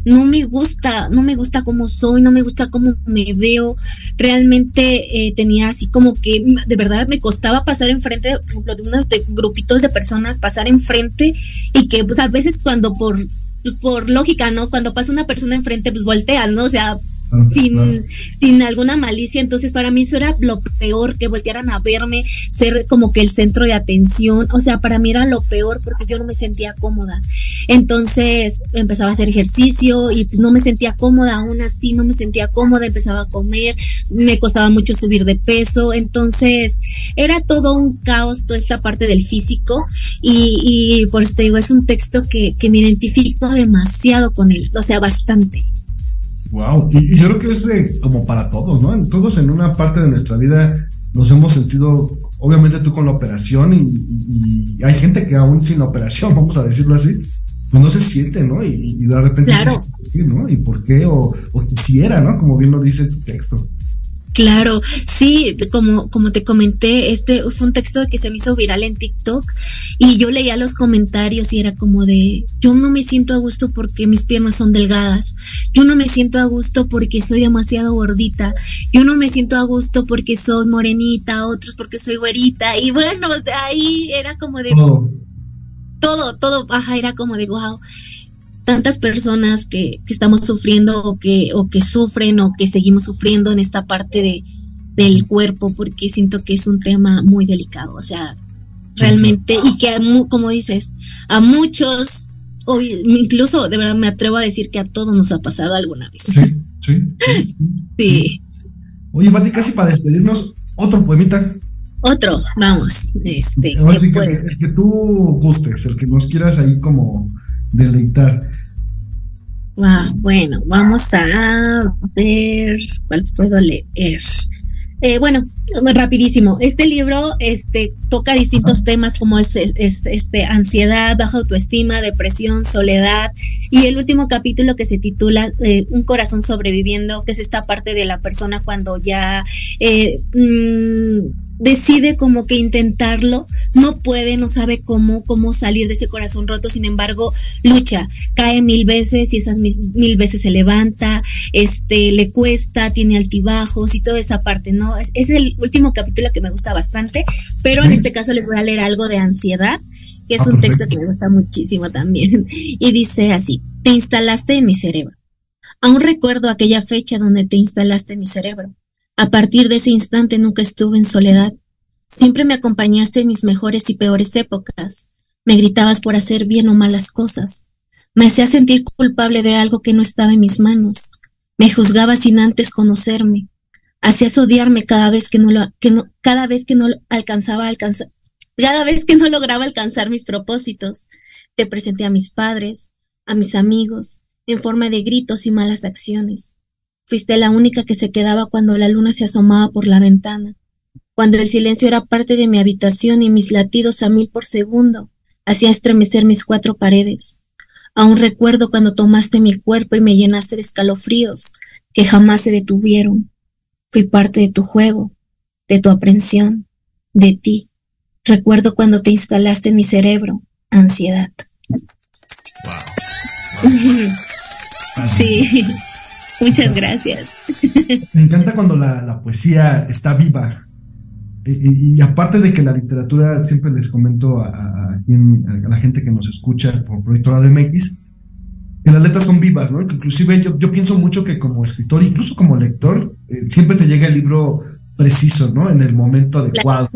no me gusta, no me gusta cómo soy, no me gusta cómo me veo. Realmente eh, tenía así como que de verdad me costaba pasar enfrente, por ejemplo, de unos de grupitos de personas, pasar enfrente y que pues a veces cuando por, por lógica, ¿no? Cuando pasa una persona enfrente, pues volteas, ¿no? O sea, sin, sin alguna malicia. Entonces, para mí eso era lo peor, que voltearan a verme, ser como que el centro de atención. O sea, para mí era lo peor porque yo no me sentía cómoda. Entonces, empezaba a hacer ejercicio y pues no me sentía cómoda, aún así no me sentía cómoda, empezaba a comer, me costaba mucho subir de peso. Entonces, era todo un caos, toda esta parte del físico. Y, y por eso te digo, es un texto que, que me identifico demasiado con él, o sea, bastante. Wow, y, yo creo que es de, como para todos, ¿no? Todos en una parte de nuestra vida nos hemos sentido, obviamente tú con la operación y, hay gente que aún sin la operación, (laughs) vamos a decirlo así, pues no se siente, ¿no? Y, de repente, claro. ¿no? ¿Y por qué? O, o quisiera, ¿no? Como bien lo dice tu texto. Claro, sí, como, como te comenté, este fue un texto que se me hizo viral en TikTok y yo leía los comentarios y era como de, yo no me siento a gusto porque mis piernas son delgadas, yo no me siento a gusto porque soy demasiado gordita, yo no me siento a gusto porque soy morenita, otros porque soy güerita y bueno, ahí era como de... Todo, todo, ajá, era como de wow tantas personas que, que, estamos sufriendo o que, o que sufren o que seguimos sufriendo en esta parte de, del cuerpo, porque siento que es un tema muy delicado, o sea, realmente, y que como dices, a muchos, o incluso de verdad me atrevo a decir que a todos nos ha pasado alguna vez. Sí, sí. sí. (laughs) Oye, Fati, casi para despedirnos, otro poemita. Otro, vamos. Este, el que tú gustes, el que nos quieras ahí como deleitar. bueno, vamos a ver cuál puedo leer. Eh, bueno, rapidísimo. Este libro este, toca distintos temas como es, este, ansiedad, baja autoestima, depresión, soledad. Y el último capítulo que se titula eh, Un corazón sobreviviendo, que es esta parte de la persona cuando ya eh, mm, decide como que intentarlo, no puede, no sabe cómo, cómo salir de ese corazón roto, sin embargo, lucha, cae mil veces y esas mil veces se levanta, este, le cuesta, tiene altibajos y toda esa parte, ¿no? Es, es el último capítulo que me gusta bastante, pero en este caso les voy a leer algo de ansiedad, que es ah, un texto que me gusta muchísimo también, (laughs) y dice así, te instalaste en mi cerebro. Aún recuerdo aquella fecha donde te instalaste en mi cerebro a partir de ese instante nunca estuve en soledad. Siempre me acompañaste en mis mejores y peores épocas. Me gritabas por hacer bien o malas cosas. Me hacías sentir culpable de algo que no estaba en mis manos. Me juzgabas sin antes conocerme. Hacías odiarme cada vez que no lo, que no, cada vez que no alcanzaba alcanzar, cada vez que no lograba alcanzar mis propósitos. Te presenté a mis padres, a mis amigos, en forma de gritos y malas acciones. Fuiste la única que se quedaba cuando la luna se asomaba por la ventana, cuando el silencio era parte de mi habitación y mis latidos a mil por segundo hacía estremecer mis cuatro paredes. Aún recuerdo cuando tomaste mi cuerpo y me llenaste de escalofríos que jamás se detuvieron. Fui parte de tu juego, de tu aprensión, de ti. Recuerdo cuando te instalaste en mi cerebro, ansiedad. (laughs) sí. (laughs) Muchas gracias. (laughs) Me encanta cuando la, poesía está viva. Y, aparte de que la literatura, siempre les comento a, la gente que nos escucha por Proyecto de MX, que las letras son vivas, ¿no? inclusive yo, yo, pienso mucho que como escritor, incluso como lector, eh, siempre te llega el libro preciso, ¿no? En el momento adecuado,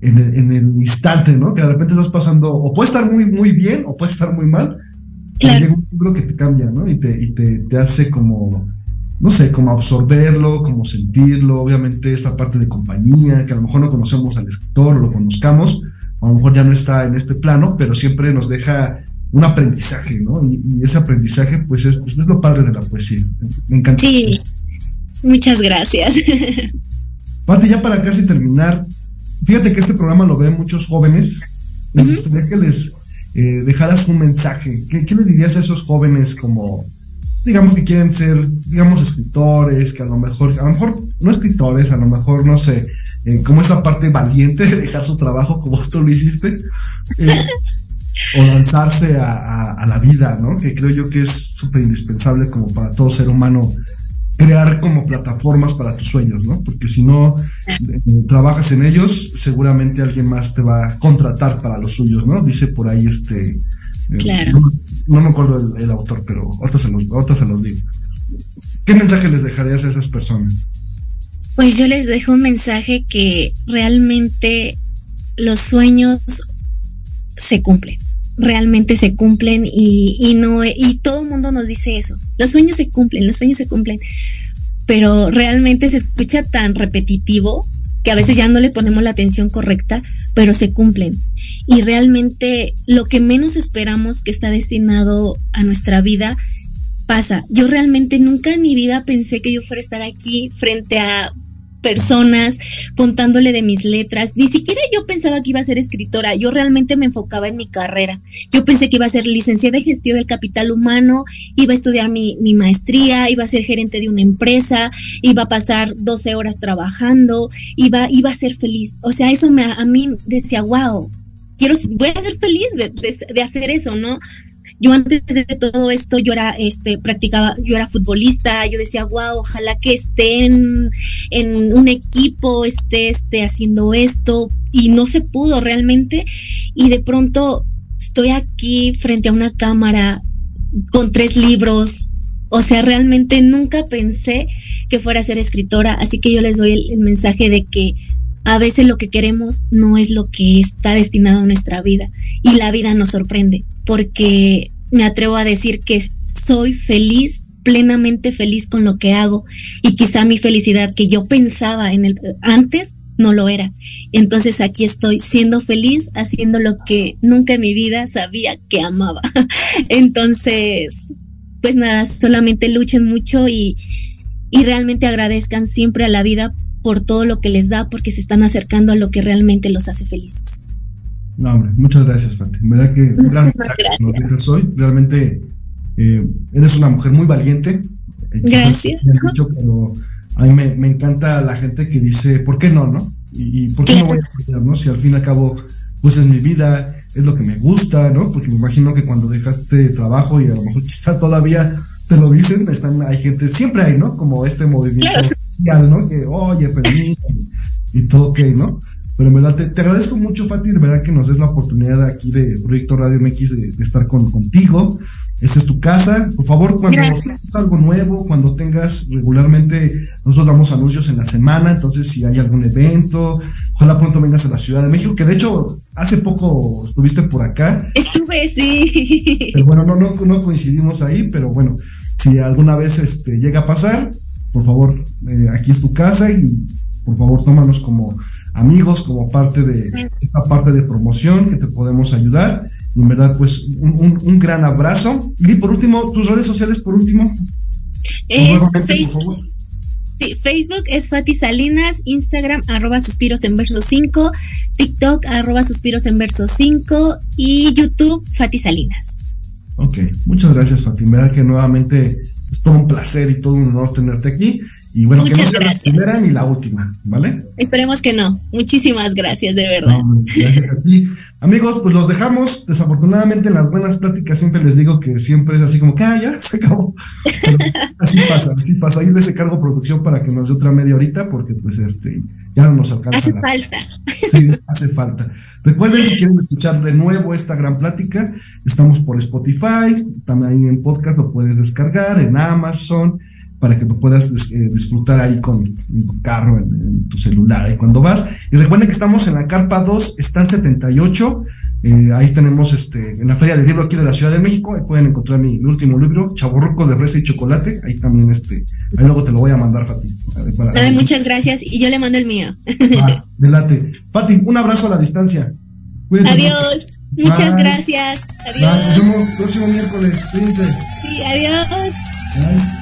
en, el, en, el, instante, ¿no? Que de repente estás pasando, o puede estar muy, muy bien, o puede estar muy mal, Llega un libro que te cambia, ¿no? Y te, y te, te, hace como, no sé, como absorberlo, como sentirlo, obviamente esta parte de compañía, que a lo mejor no conocemos al escritor o lo conozcamos, a lo mejor ya no está en este plano, pero siempre nos deja un aprendizaje, ¿no? Y, ese aprendizaje, pues es, es, lo padre de la poesía. Me encanta. Sí, muchas gracias. (laughs) Pati, ya para casi terminar, fíjate que este programa lo ven muchos jóvenes. Me gustaría que les eh, dejaras un mensaje, ¿qué, le dirías a esos jóvenes como, digamos que quieren ser, digamos, escritores, que a lo mejor, a lo mejor no escritores, a lo mejor, no sé, eh, como esa parte valiente de dejar su trabajo como tú lo hiciste, eh, o lanzarse a, a, la vida, ¿no? Que creo yo que es súper indispensable como para todo ser humano crear como plataformas para tus sueños, ¿no? Porque si no eh, trabajas en ellos, seguramente alguien más te va a contratar para los suyos, ¿no? Dice por ahí este... Eh, claro. no, me acuerdo el, autor, pero ahorita se, los, ahorita se los digo. ¿Qué mensaje les dejarías a esas personas? Pues yo les dejo un mensaje que realmente los sueños se cumplen realmente se cumplen y, y no y todo el mundo nos dice eso. Los sueños se cumplen, los sueños se cumplen, pero realmente se escucha tan repetitivo que a veces ya no le ponemos la atención correcta, pero se cumplen. Y realmente lo que menos esperamos que está destinado a nuestra vida pasa. Yo realmente nunca en mi vida pensé que yo fuera a estar aquí frente a personas contándole de mis letras. Ni siquiera yo pensaba que iba a ser escritora, yo realmente me enfocaba en mi carrera. Yo pensé que iba a ser licenciada en gestión del capital humano, iba a estudiar mi, maestría, iba a ser gerente de una empresa, iba a pasar 12 horas trabajando, iba, iba a ser feliz. O sea, eso me, a mí decía, wow, quiero, voy a ser feliz de hacer eso, ¿no? Yo antes de todo esto, yo era, este, practicaba, yo era futbolista, yo decía, wow, ojalá que esté en, un equipo, esté, esté haciendo esto, y no se pudo realmente, y de pronto estoy aquí frente a una cámara con tres libros, o sea, realmente nunca pensé que fuera a ser escritora, así que yo les doy el, el, mensaje de que a veces lo que queremos no es lo que está destinado a nuestra vida y la vida nos sorprende porque me atrevo a decir que soy feliz, plenamente feliz con lo que hago y quizá mi felicidad que yo pensaba en el antes no lo era. Entonces aquí estoy siendo feliz haciendo lo que nunca en mi vida sabía que amaba. (laughs) Entonces, pues nada, solamente luchen mucho y, y realmente agradezcan siempre a la vida por todo lo que les da, porque se están acercando a lo que realmente los hace felices. No, hombre, muchas gracias, Fati. verdad que un gran (laughs) mensaje nos dejas hoy. Realmente eh, eres una mujer muy valiente. Eh, gracias. pero a mí me, encanta la gente que dice, ¿por qué no, no? Y, ¿por qué no voy a estudiar, no? Si al fin y al cabo, pues es mi vida, es lo que me gusta, ¿no? Porque me imagino que cuando dejaste trabajo y a lo mejor (laughs) quizá todavía te lo dicen, están, hay gente, siempre hay, ¿no? Como este movimiento social, ¿no? Que, oye, permítame, y todo ok, ¿no? Pero en verdad te, agradezco mucho, Fati, de verdad que nos des la oportunidad aquí de Proyecto Radio MX de, estar con, contigo. Esta es tu casa. Por favor, cuando tengas algo nuevo, cuando tengas regularmente, nosotros damos anuncios en la semana, entonces si hay algún evento, ojalá pronto vengas a la Ciudad de México, que de hecho hace poco estuviste por acá. Estuve, sí. Pero bueno, no, no, no coincidimos ahí, pero bueno, si alguna vez este, llega a pasar, por favor, eh, aquí es tu casa y por favor tómanos como amigos, como parte de esta parte de promoción que te podemos ayudar. Y en verdad, pues un, gran abrazo. Y por último, tus redes sociales, por último. Facebook. Facebook es Fati Salinas, Instagram arroba suspiros en verso 5, TikTok arroba suspiros en verso 5 y YouTube Fati Salinas. Ok, muchas gracias Fati. Me da que nuevamente es todo un placer y todo un honor tenerte aquí. Y bueno, que no sea la primera ni la última, ¿vale? Esperemos que no. Muchísimas gracias, de verdad. gracias a ti. Amigos, pues los dejamos. Desafortunadamente en las buenas pláticas siempre les digo que siempre es así como que, ah, ya, se acabó. así pasa, así pasa. Ahí les cargo producción para que nos dé otra media horita porque pues este, ya no nos alcanza. Hace falta. Sí, hace falta. Recuerden si quieren escuchar de nuevo esta gran plática, estamos por Spotify, también en podcast lo puedes descargar, en Amazon para que puedas eh, disfrutar ahí con tu carro, en, tu celular, ahí cuando vas. Y recuerden que estamos en la Carpa 2, están 78. Eh, ahí tenemos este, en la Feria del Libro aquí de la Ciudad de México. Ahí pueden encontrar mi, último libro, Chaborrucos de Fresa y Chocolate. Ahí también, este, ahí luego te lo voy a mandar, Fati. muchas gracias. Y yo le mando el mío. Ah, (laughs) delate. Fati, un abrazo a la distancia. adiós. Muchas gracias. Adiós. Nos vemos próximo miércoles. Sí, adiós. miércoles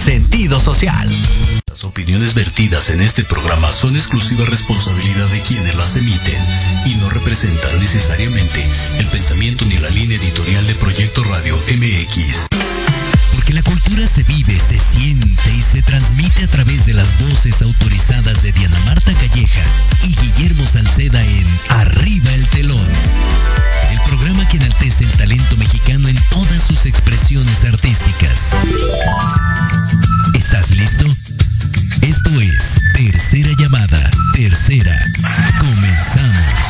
Sentido social. Las opiniones vertidas en este programa son exclusiva responsabilidad de quienes las emiten y no representan necesariamente el pensamiento ni la línea editorial de Proyecto Radio MX. Porque la cultura se vive, se siente y se transmite a través de las voces autorizadas de Diana Marta Calleja y Guillermo Salceda en Arriba el Telón. Programa que enaltece el talento mexicano en todas sus expresiones artísticas. ¿Estás listo? Esto es Tercera Llamada. Tercera. Comenzamos.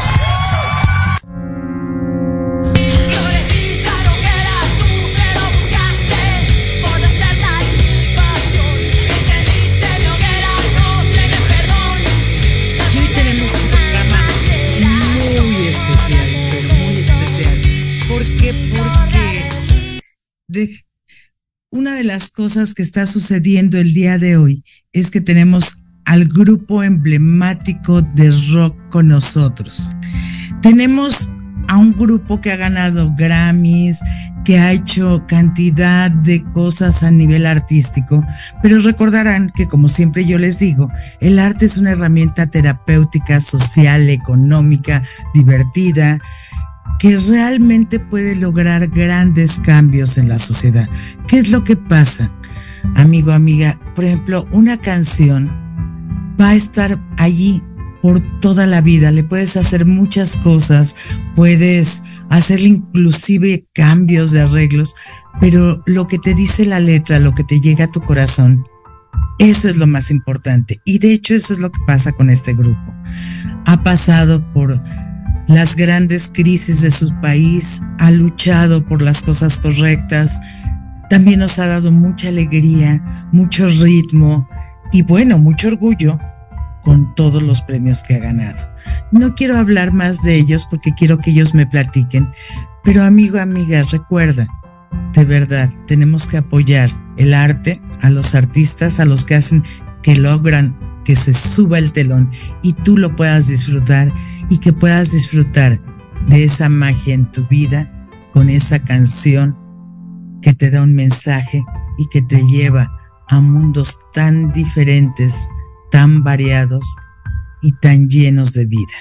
Una de las cosas que está sucediendo el día de hoy es que tenemos al grupo emblemático de rock con nosotros. Tenemos a un grupo que ha ganado Grammys, que ha hecho cantidad de cosas a nivel artístico, pero recordarán que como siempre yo les digo, el arte es una herramienta terapéutica, social, económica, divertida, que realmente puede lograr grandes cambios en la sociedad. ¿Qué es lo que pasa? Amigo, amiga, por ejemplo, una canción va a estar allí por toda la vida, le puedes hacer muchas cosas, puedes hacerle inclusive cambios de arreglos, pero lo que te dice la letra, lo que te llega a tu corazón, eso es lo más importante. Y de hecho eso es lo que pasa con este grupo. Ha pasado por las grandes crisis de su país, ha luchado por las cosas correctas, también nos ha dado mucha alegría, mucho ritmo y bueno, mucho orgullo con todos los premios que ha ganado. No quiero hablar más de ellos porque quiero que ellos me platiquen, pero amigo, amiga, recuerda, de verdad, tenemos que apoyar el arte, a los artistas, a los que hacen que logran que se suba el telón y tú lo puedas disfrutar y que puedas disfrutar de esa magia en tu vida con esa canción que te da un mensaje y que te lleva a mundos tan diferentes, tan variados y tan llenos de vida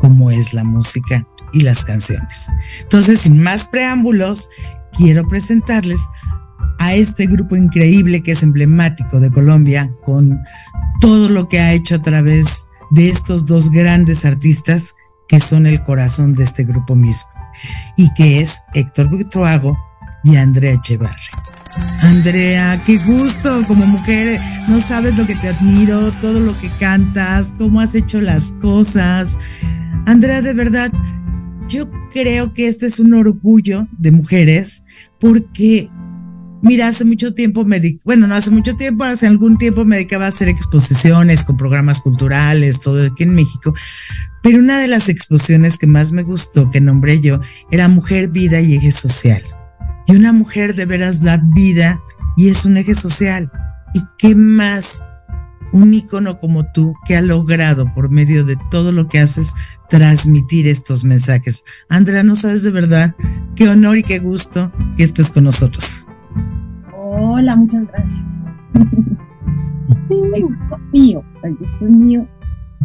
como es la música y las canciones. Entonces, sin más preámbulos, quiero presentarles a este grupo increíble que es emblemático de Colombia con todo lo que ha hecho a través de estos dos grandes artistas que son el corazón de este grupo mismo y que es Héctor Buitroago y Andrea Echevarri. Andrea, qué gusto como mujer, no sabes lo que te admiro, todo lo que cantas, cómo has hecho las cosas. Andrea, de verdad, yo creo que este es un orgullo de mujeres porque Mira, hace mucho tiempo me bueno, no hace mucho tiempo, hace algún tiempo me dedicaba a hacer exposiciones con programas culturales, todo aquí en México. Pero una de las exposiciones que más me gustó, que nombré yo, era Mujer, Vida y Eje Social. Y una mujer de veras da vida y es un eje social. ¿Y qué más un ícono como tú que ha logrado por medio de todo lo que haces transmitir estos mensajes? Andrea, no sabes de verdad qué honor y qué gusto que estés con nosotros. Hola, muchas gracias. el gusto mío, el gusto mío.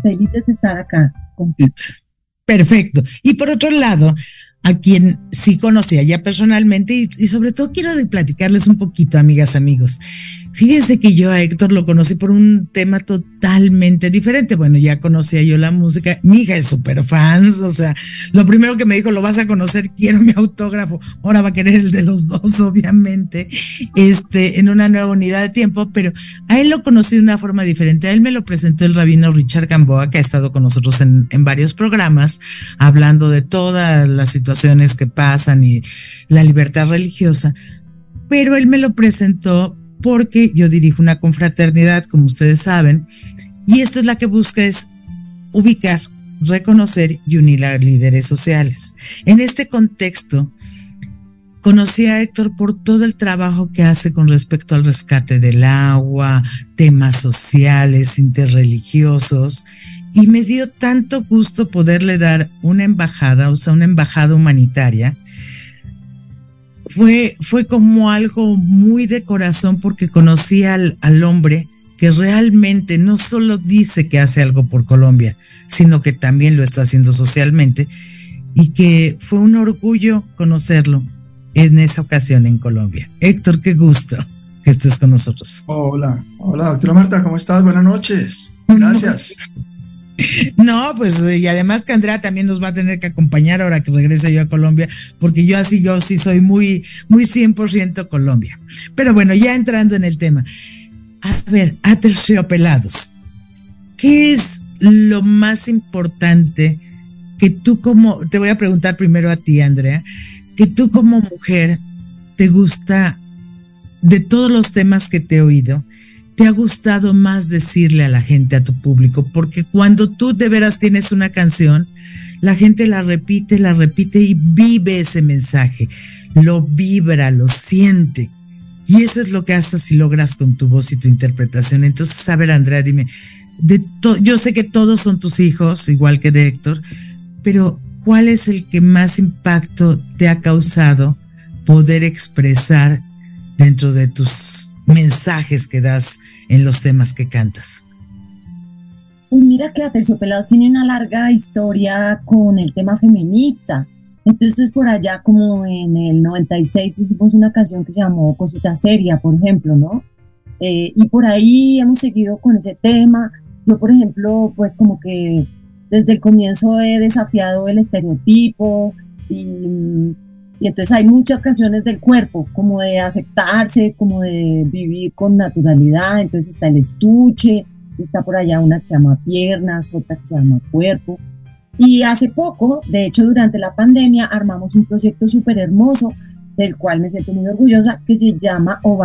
Feliz de estar acá contigo. Perfecto. Y por otro lado, a quien sí conocía ya personalmente y, y, sobre todo quiero platicarles un poquito, amigas, amigos. Fíjense que yo a Héctor lo conocí por un tema totalmente diferente. Bueno, ya conocía yo la música. Mi hija es súper fans. O sea, lo primero que me dijo, lo vas a conocer, quiero mi autógrafo. Ahora va a querer el de los dos, obviamente, este, en una nueva unidad de tiempo. Pero a él lo conocí de una forma diferente. A él me lo presentó el rabino Richard Gamboa, que ha estado con nosotros en, en varios programas, hablando de todas las situaciones que pasan y la libertad religiosa. Pero él me lo presentó porque yo dirijo una confraternidad, como ustedes saben, y esto es la que busca es ubicar, reconocer y unir a líderes sociales. En este contexto, conocí a Héctor por todo el trabajo que hace con respecto al rescate del agua, temas sociales, interreligiosos, y me dio tanto gusto poderle dar una embajada, o sea, una embajada humanitaria, fue, fue como algo muy de corazón porque conocí al, al hombre que realmente no solo dice que hace algo por Colombia, sino que también lo está haciendo socialmente y que fue un orgullo conocerlo en esa ocasión en Colombia. Héctor, qué gusto que estés con nosotros. Hola, hola, doctora Marta, ¿cómo estás? Buenas noches. Gracias. No, pues y además que Andrea también nos va a tener que acompañar ahora que regrese yo a Colombia, porque yo así, yo sí soy muy, muy 100% Colombia. Pero bueno, ya entrando en el tema. A ver, aterciopelados. ¿Qué es lo más importante que tú como, te voy a preguntar primero a ti, Andrea, que tú como mujer te gusta, de todos los temas que te he oído, te ha gustado más decirle a la gente, a tu público? Porque cuando tú de veras tienes una canción, la gente la repite, la repite y vive ese mensaje, lo vibra, lo siente. Y eso es lo que haces y logras con tu voz y tu interpretación. Entonces, a ver, Andrea, dime, de yo sé que todos son tus hijos, igual que de Héctor, pero ¿cuál es el que más impacto te ha causado poder expresar dentro de tus mensajes que das en los temas que cantas? Pues mira que Aterciopelados tiene una larga historia con el tema feminista. Entonces, por allá, como en el 96, hicimos una canción que se llamó Cosita Seria, por ejemplo, ¿no? Eh, y por ahí hemos seguido con ese tema. Yo, por ejemplo, pues como que desde el comienzo he desafiado el estereotipo y y entonces hay muchas canciones del cuerpo, como de aceptarse, como de vivir con naturalidad. Entonces está el estuche, está por allá una que se llama piernas, otra que se llama cuerpo. Y hace poco, de hecho durante la pandemia, armamos un proyecto súper hermoso, del cual me siento muy orgullosa, que se llama Oval